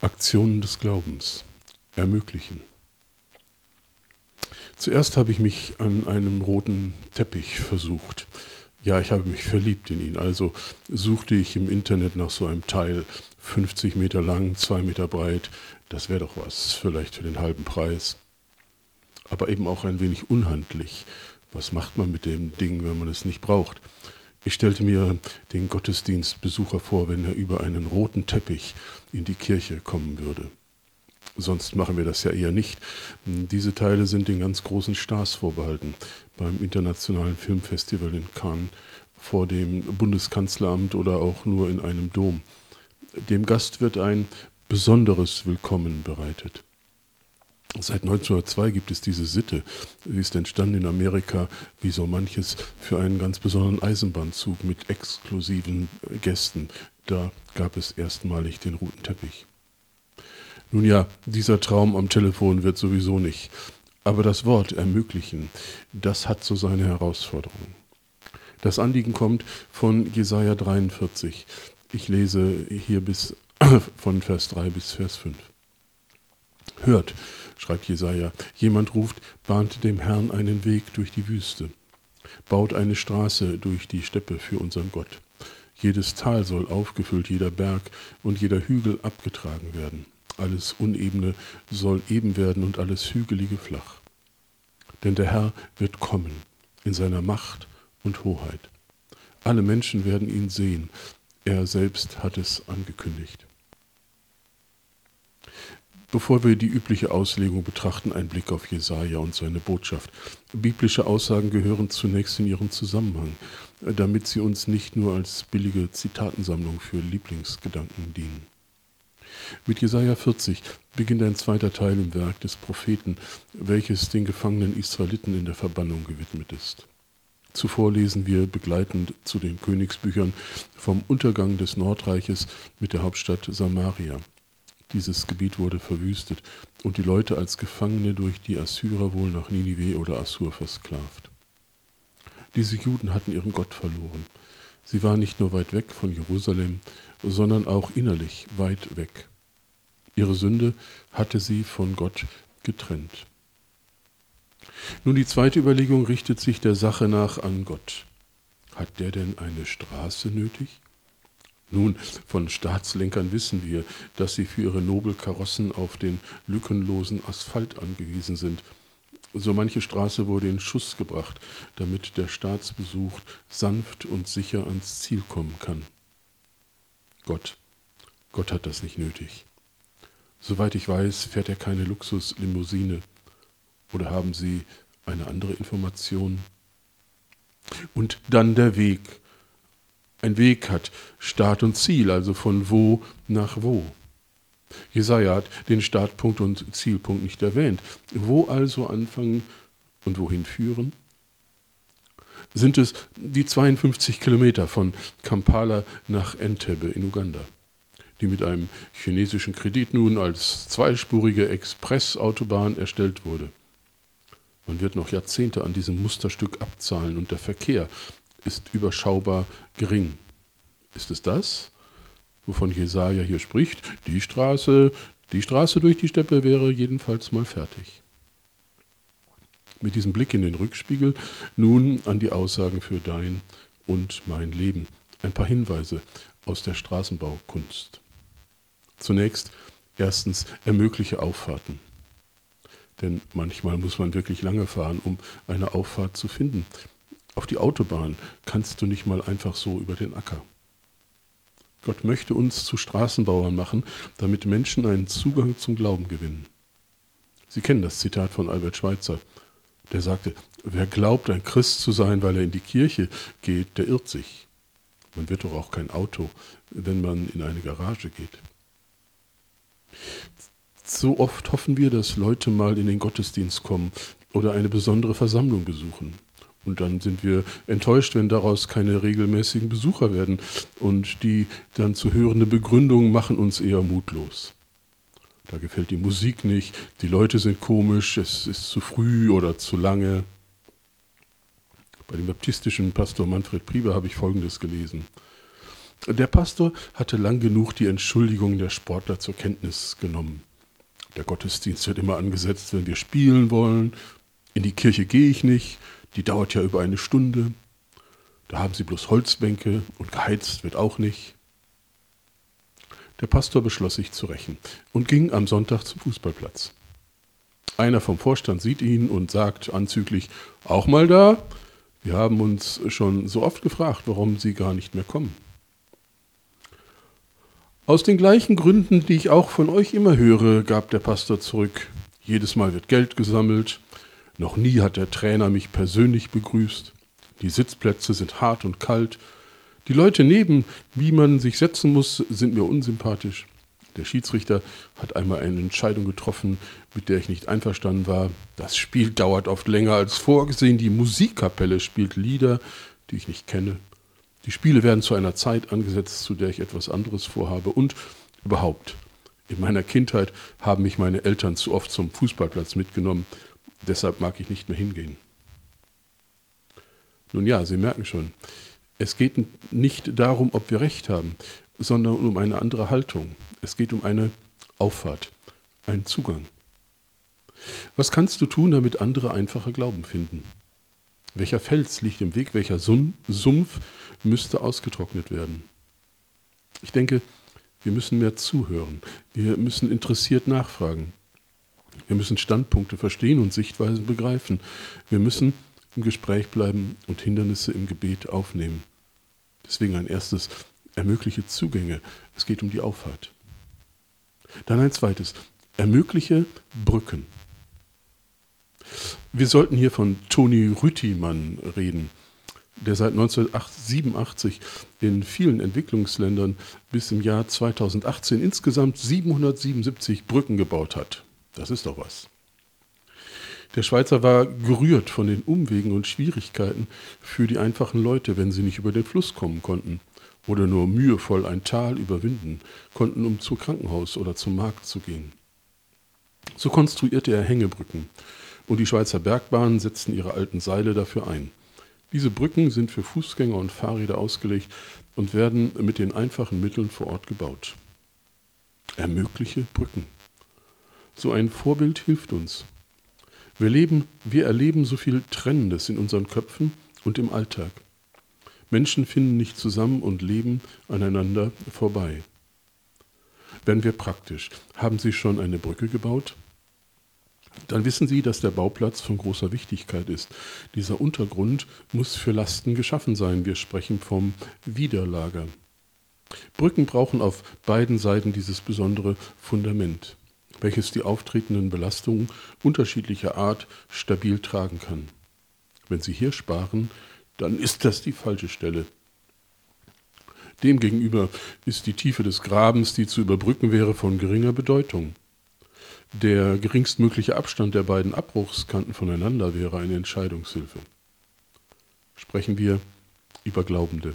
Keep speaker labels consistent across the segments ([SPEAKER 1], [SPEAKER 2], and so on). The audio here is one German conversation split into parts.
[SPEAKER 1] Aktionen des Glaubens ermöglichen. Zuerst habe ich mich an einem roten Teppich versucht. Ja, ich habe mich verliebt in ihn. Also suchte ich im Internet nach so einem Teil, 50 Meter lang, 2 Meter breit. Das wäre doch was, vielleicht für den halben Preis. Aber eben auch ein wenig unhandlich. Was macht man mit dem Ding, wenn man es nicht braucht? Ich stellte mir den Gottesdienstbesucher vor, wenn er über einen roten Teppich in die Kirche kommen würde. Sonst machen wir das ja eher nicht. Diese Teile sind den ganz großen Stars vorbehalten. Beim Internationalen Filmfestival in Cannes, vor dem Bundeskanzleramt oder auch nur in einem Dom. Dem Gast wird ein besonderes Willkommen bereitet. Seit 1902 gibt es diese Sitte. Sie ist entstanden in Amerika, wie so manches, für einen ganz besonderen Eisenbahnzug mit exklusiven Gästen. Da gab es erstmalig den roten Teppich. Nun ja, dieser Traum am Telefon wird sowieso nicht. Aber das Wort ermöglichen, das hat so seine Herausforderungen. Das Anliegen kommt von Jesaja 43. Ich lese hier bis von Vers 3 bis Vers 5. Hört, schreibt Jesaja, jemand ruft, bahnt dem Herrn einen Weg durch die Wüste, baut eine Straße durch die Steppe für unseren Gott. Jedes Tal soll aufgefüllt, jeder Berg und jeder Hügel abgetragen werden alles Unebene soll eben werden und alles Hügelige flach. Denn der Herr wird kommen in seiner Macht und Hoheit. Alle Menschen werden ihn sehen. Er selbst hat es angekündigt. Bevor wir die übliche Auslegung betrachten, ein Blick auf Jesaja und seine Botschaft. Biblische Aussagen gehören zunächst in ihren Zusammenhang, damit sie uns nicht nur als billige Zitatensammlung für Lieblingsgedanken dienen. Mit Jesaja 40 beginnt ein zweiter Teil im Werk des Propheten, welches den gefangenen Israeliten in der Verbannung gewidmet ist. Zuvor lesen wir begleitend zu den Königsbüchern vom Untergang des Nordreiches mit der Hauptstadt Samaria. Dieses Gebiet wurde verwüstet und die Leute als Gefangene durch die Assyrer wohl nach Ninive oder Assur versklavt. Diese Juden hatten ihren Gott verloren. Sie waren nicht nur weit weg von Jerusalem, sondern auch innerlich weit weg. Ihre Sünde hatte sie von Gott getrennt. Nun die zweite Überlegung richtet sich der Sache nach an Gott. Hat der denn eine Straße nötig? Nun, von Staatslenkern wissen wir, dass sie für ihre Nobelkarossen auf den lückenlosen Asphalt angewiesen sind. So manche Straße wurde in Schuss gebracht, damit der Staatsbesuch sanft und sicher ans Ziel kommen kann. Gott, Gott hat das nicht nötig. Soweit ich weiß, fährt er keine Luxuslimousine. Oder haben Sie eine andere Information? Und dann der Weg. Ein Weg hat Start und Ziel, also von wo nach wo. Jesaja hat den Startpunkt und Zielpunkt nicht erwähnt. Wo also anfangen und wohin führen? Sind es die 52 Kilometer von Kampala nach Entebbe in Uganda? die mit einem chinesischen Kredit nun als zweispurige Expressautobahn erstellt wurde. Man wird noch Jahrzehnte an diesem Musterstück abzahlen und der Verkehr ist überschaubar gering. Ist es das, wovon Jesaja hier spricht? Die Straße, die Straße durch die Steppe wäre jedenfalls mal fertig. Mit diesem Blick in den Rückspiegel nun an die Aussagen für dein und mein Leben. Ein paar Hinweise aus der Straßenbaukunst. Zunächst erstens ermögliche Auffahrten. Denn manchmal muss man wirklich lange fahren, um eine Auffahrt zu finden. Auf die Autobahn kannst du nicht mal einfach so über den Acker. Gott möchte uns zu Straßenbauern machen, damit Menschen einen Zugang zum Glauben gewinnen. Sie kennen das Zitat von Albert Schweitzer. Der sagte, wer glaubt, ein Christ zu sein, weil er in die Kirche geht, der irrt sich. Man wird doch auch kein Auto, wenn man in eine Garage geht. So oft hoffen wir, dass Leute mal in den Gottesdienst kommen oder eine besondere Versammlung besuchen. Und dann sind wir enttäuscht, wenn daraus keine regelmäßigen Besucher werden. Und die dann zu hörende Begründungen machen uns eher mutlos. Da gefällt die Musik nicht, die Leute sind komisch, es ist zu früh oder zu lange. Bei dem baptistischen Pastor Manfred Prieber habe ich Folgendes gelesen. Der Pastor hatte lang genug die Entschuldigung der Sportler zur Kenntnis genommen. Der Gottesdienst wird immer angesetzt, wenn wir spielen wollen. In die Kirche gehe ich nicht, die dauert ja über eine Stunde. Da haben sie bloß Holzbänke und geheizt wird auch nicht. Der Pastor beschloss sich zu rächen und ging am Sonntag zum Fußballplatz. Einer vom Vorstand sieht ihn und sagt anzüglich, auch mal da? Wir haben uns schon so oft gefragt, warum Sie gar nicht mehr kommen. Aus den gleichen Gründen, die ich auch von euch immer höre, gab der Pastor zurück. Jedes Mal wird Geld gesammelt. Noch nie hat der Trainer mich persönlich begrüßt. Die Sitzplätze sind hart und kalt. Die Leute neben, wie man sich setzen muss, sind mir unsympathisch. Der Schiedsrichter hat einmal eine Entscheidung getroffen, mit der ich nicht einverstanden war. Das Spiel dauert oft länger als vorgesehen. Die Musikkapelle spielt Lieder, die ich nicht kenne. Die Spiele werden zu einer Zeit angesetzt, zu der ich etwas anderes vorhabe. Und überhaupt, in meiner Kindheit haben mich meine Eltern zu oft zum Fußballplatz mitgenommen. Deshalb mag ich nicht mehr hingehen. Nun ja, Sie merken schon, es geht nicht darum, ob wir recht haben, sondern um eine andere Haltung. Es geht um eine Auffahrt, einen Zugang. Was kannst du tun, damit andere einfacher Glauben finden? Welcher Fels liegt im Weg, welcher Sumpf müsste ausgetrocknet werden? Ich denke, wir müssen mehr zuhören. Wir müssen interessiert nachfragen. Wir müssen Standpunkte verstehen und Sichtweisen begreifen. Wir müssen im Gespräch bleiben und Hindernisse im Gebet aufnehmen. Deswegen ein erstes, ermögliche Zugänge. Es geht um die Auffahrt. Dann ein zweites, ermögliche Brücken. Wir sollten hier von Toni Rüttimann reden, der seit 1987 in vielen Entwicklungsländern bis im Jahr 2018 insgesamt 777 Brücken gebaut hat. Das ist doch was. Der Schweizer war gerührt von den Umwegen und Schwierigkeiten für die einfachen Leute, wenn sie nicht über den Fluss kommen konnten oder nur mühevoll ein Tal überwinden konnten, um zum Krankenhaus oder zum Markt zu gehen. So konstruierte er Hängebrücken und die Schweizer Bergbahnen setzten ihre alten Seile dafür ein. Diese Brücken sind für Fußgänger und Fahrräder ausgelegt und werden mit den einfachen Mitteln vor Ort gebaut. Ermögliche Brücken. So ein Vorbild hilft uns. Wir, leben, wir erleben so viel Trennendes in unseren Köpfen und im Alltag. Menschen finden nicht zusammen und leben aneinander vorbei. Werden wir praktisch. Haben Sie schon eine Brücke gebaut? Dann wissen Sie, dass der Bauplatz von großer Wichtigkeit ist. Dieser Untergrund muss für Lasten geschaffen sein. Wir sprechen vom Widerlager. Brücken brauchen auf beiden Seiten dieses besondere Fundament welches die auftretenden Belastungen unterschiedlicher Art stabil tragen kann. Wenn Sie hier sparen, dann ist das die falsche Stelle. Demgegenüber ist die Tiefe des Grabens, die zu überbrücken wäre, von geringer Bedeutung. Der geringstmögliche Abstand der beiden Abbruchskanten voneinander wäre eine Entscheidungshilfe. Sprechen wir über Glaubende.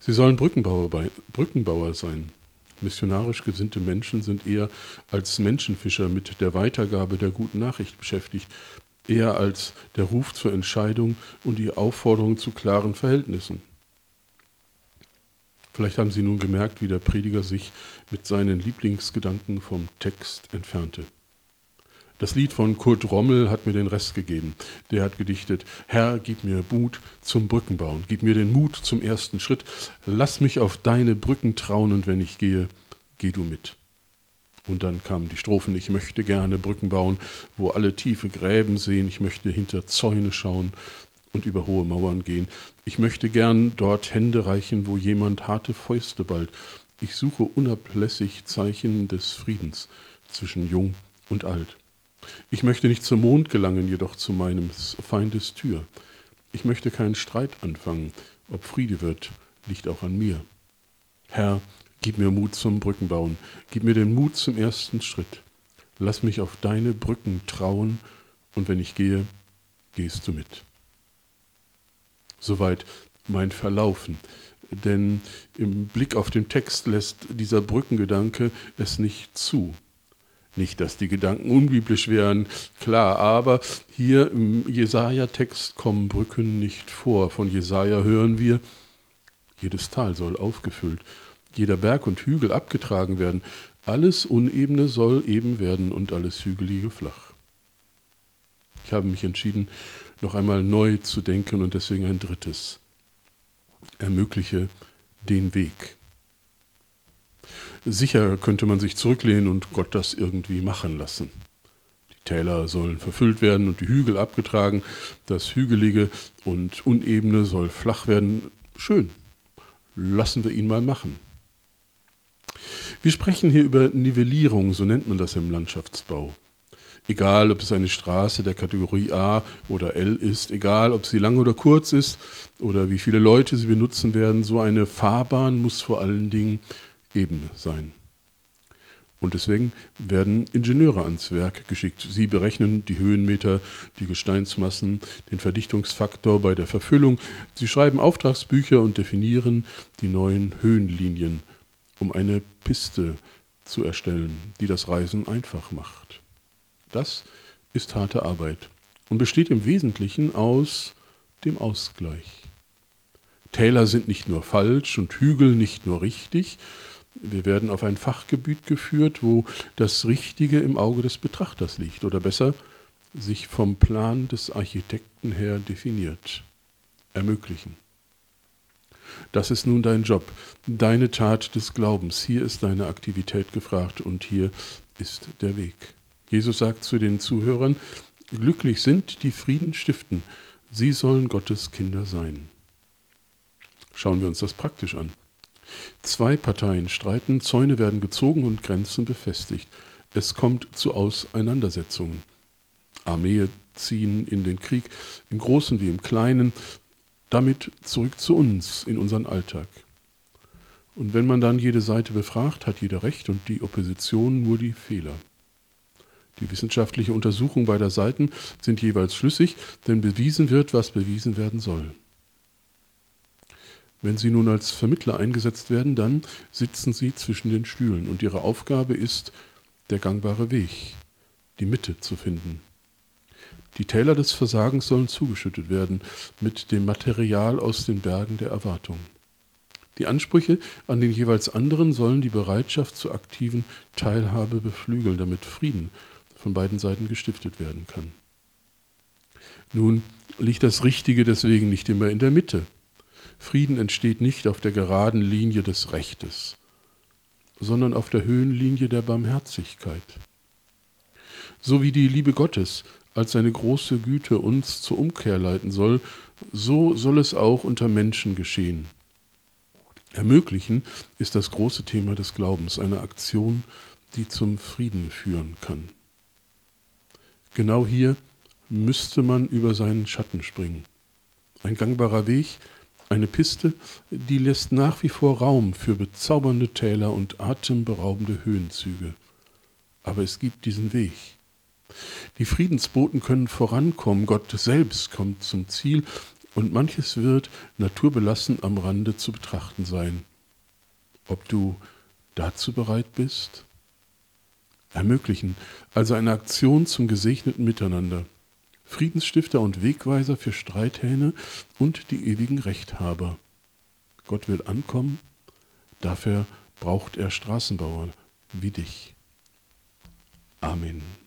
[SPEAKER 1] Sie sollen Brückenbauer, Brückenbauer sein, Missionarisch gesinnte Menschen sind eher als Menschenfischer mit der Weitergabe der guten Nachricht beschäftigt, eher als der Ruf zur Entscheidung und die Aufforderung zu klaren Verhältnissen. Vielleicht haben Sie nun gemerkt, wie der Prediger sich mit seinen Lieblingsgedanken vom Text entfernte. Das Lied von Kurt Rommel hat mir den Rest gegeben. Der hat gedichtet, Herr, gib mir Mut zum Brückenbauen, gib mir den Mut zum ersten Schritt, lass mich auf deine Brücken trauen und wenn ich gehe, geh du mit. Und dann kamen die Strophen, ich möchte gerne Brücken bauen, wo alle tiefe Gräben sehen, ich möchte hinter Zäune schauen und über hohe Mauern gehen. Ich möchte gern dort Hände reichen, wo jemand harte Fäuste ballt. Ich suche unablässig Zeichen des Friedens zwischen Jung und Alt. Ich möchte nicht zum Mond gelangen, jedoch zu meines Feindes Tür. Ich möchte keinen Streit anfangen, ob Friede wird, liegt auch an mir. Herr, gib mir Mut zum Brückenbauen, gib mir den Mut zum ersten Schritt. Lass mich auf deine Brücken trauen, und wenn ich gehe, gehst du mit. Soweit mein Verlaufen, denn im Blick auf den Text lässt dieser Brückengedanke es nicht zu. Nicht, dass die Gedanken unbiblisch wären, klar, aber hier im Jesaja-Text kommen Brücken nicht vor. Von Jesaja hören wir, Jedes Tal soll aufgefüllt, jeder Berg und Hügel abgetragen werden, alles Unebene soll eben werden und alles Hügelige flach. Ich habe mich entschieden, noch einmal neu zu denken und deswegen ein drittes. Ermögliche den Weg. Sicher könnte man sich zurücklehnen und Gott das irgendwie machen lassen. Die Täler sollen verfüllt werden und die Hügel abgetragen, das Hügelige und Unebene soll flach werden. Schön, lassen wir ihn mal machen. Wir sprechen hier über Nivellierung, so nennt man das im Landschaftsbau. Egal, ob es eine Straße der Kategorie A oder L ist, egal, ob sie lang oder kurz ist oder wie viele Leute sie benutzen werden, so eine Fahrbahn muss vor allen Dingen eben sein. Und deswegen werden Ingenieure ans Werk geschickt. Sie berechnen die Höhenmeter, die Gesteinsmassen, den Verdichtungsfaktor bei der Verfüllung. Sie schreiben Auftragsbücher und definieren die neuen Höhenlinien um eine Piste zu erstellen, die das Reisen einfach macht. Das ist harte Arbeit und besteht im Wesentlichen aus dem Ausgleich. Täler sind nicht nur falsch und Hügel nicht nur richtig, wir werden auf ein Fachgebiet geführt, wo das Richtige im Auge des Betrachters liegt oder besser sich vom Plan des Architekten her definiert. Ermöglichen. Das ist nun dein Job, deine Tat des Glaubens. Hier ist deine Aktivität gefragt und hier ist der Weg. Jesus sagt zu den Zuhörern, glücklich sind die Frieden stiften, sie sollen Gottes Kinder sein. Schauen wir uns das praktisch an. Zwei Parteien streiten, Zäune werden gezogen und Grenzen befestigt. Es kommt zu Auseinandersetzungen. Armee ziehen in den Krieg, im Großen wie im Kleinen, damit zurück zu uns in unseren Alltag. Und wenn man dann jede Seite befragt, hat jeder Recht und die Opposition nur die Fehler. Die wissenschaftliche Untersuchung beider Seiten sind jeweils schlüssig, denn bewiesen wird, was bewiesen werden soll. Wenn sie nun als Vermittler eingesetzt werden, dann sitzen sie zwischen den Stühlen und ihre Aufgabe ist, der gangbare Weg, die Mitte zu finden. Die Täler des Versagens sollen zugeschüttet werden mit dem Material aus den Bergen der Erwartung. Die Ansprüche an den jeweils anderen sollen die Bereitschaft zur aktiven Teilhabe beflügeln, damit Frieden von beiden Seiten gestiftet werden kann. Nun liegt das Richtige deswegen nicht immer in der Mitte. Frieden entsteht nicht auf der geraden Linie des Rechtes, sondern auf der Höhenlinie der Barmherzigkeit. So wie die Liebe Gottes als seine große Güte uns zur Umkehr leiten soll, so soll es auch unter Menschen geschehen. Ermöglichen ist das große Thema des Glaubens, eine Aktion, die zum Frieden führen kann. Genau hier müsste man über seinen Schatten springen. Ein gangbarer Weg, eine Piste, die lässt nach wie vor Raum für bezaubernde Täler und atemberaubende Höhenzüge. Aber es gibt diesen Weg. Die Friedensboten können vorankommen, Gott selbst kommt zum Ziel und manches wird naturbelassen am Rande zu betrachten sein. Ob du dazu bereit bist? Ermöglichen, also eine Aktion zum gesegneten Miteinander. Friedensstifter und Wegweiser für Streithähne und die ewigen Rechthaber. Gott will ankommen, dafür braucht er Straßenbauer wie dich. Amen.